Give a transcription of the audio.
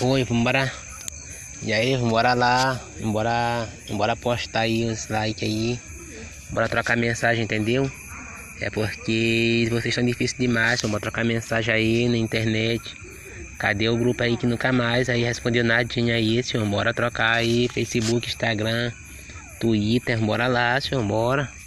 Oi, vambora. E aí, vambora lá. embora, embora postar aí os likes aí. Bora trocar mensagem, entendeu? É porque vocês estão difíceis demais. Vamos trocar mensagem aí na internet. Cadê o grupo aí que nunca mais aí respondeu nadinha aí, senhor? Bora trocar aí Facebook, Instagram, Twitter, bora lá, senhor, bora.